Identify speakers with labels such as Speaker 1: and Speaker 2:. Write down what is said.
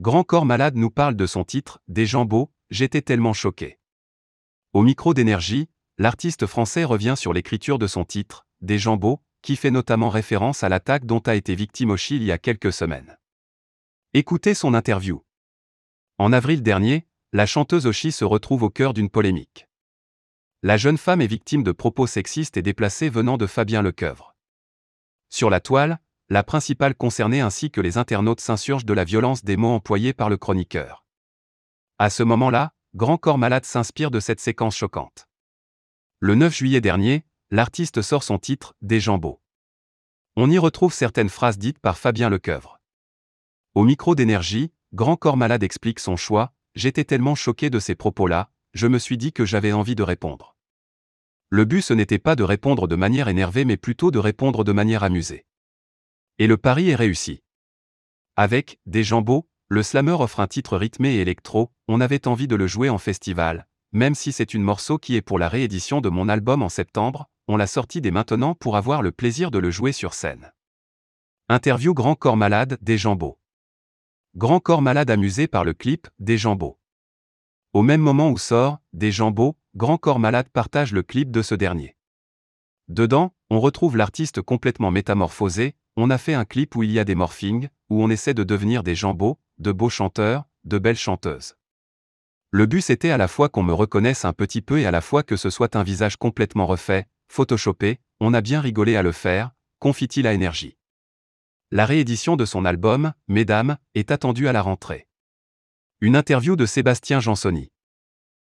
Speaker 1: Grand Corps Malade nous parle de son titre, Des Jambeaux, j'étais tellement choqué. Au micro d'énergie, l'artiste français revient sur l'écriture de son titre, Des Jambeaux, qui fait notamment référence à l'attaque dont a été victime Oshi il y a quelques semaines. Écoutez son interview. En avril dernier, la chanteuse Oshi se retrouve au cœur d'une polémique. La jeune femme est victime de propos sexistes et déplacés venant de Fabien Lecoeuvre. Sur la toile, la principale concernée ainsi que les internautes s'insurgent de la violence des mots employés par le chroniqueur. À ce moment-là, Grand Corps Malade s'inspire de cette séquence choquante. Le 9 juillet dernier, l'artiste sort son titre, Des Jambeaux. On y retrouve certaines phrases dites par Fabien Lecoeuvre. Au micro d'énergie, Grand Corps Malade explique son choix, j'étais tellement choqué de ces propos-là, je me suis dit que j'avais envie de répondre. Le but ce n'était pas de répondre de manière énervée mais plutôt de répondre de manière amusée. Et le pari est réussi. Avec Des le slammer offre un titre rythmé et électro, on avait envie de le jouer en festival, même si c'est une morceau qui est pour la réédition de mon album en septembre, on l'a sorti dès maintenant pour avoir le plaisir de le jouer sur scène. Interview Grand Corps Malade des. Grand Corps Malade amusé par le clip des. Au même moment où sort des Grand Corps Malade partage le clip de ce dernier. Dedans, on retrouve l'artiste complètement métamorphosé, on a fait un clip où il y a des morphings, où on essaie de devenir des gens beaux, de beaux chanteurs, de belles chanteuses. Le but c'était à la fois qu'on me reconnaisse un petit peu et à la fois que ce soit un visage complètement refait, photoshopé, on a bien rigolé à le faire, confie-t-il à énergie. La réédition de son album, Mesdames, est attendue à la rentrée. Une interview de Sébastien Jansoni.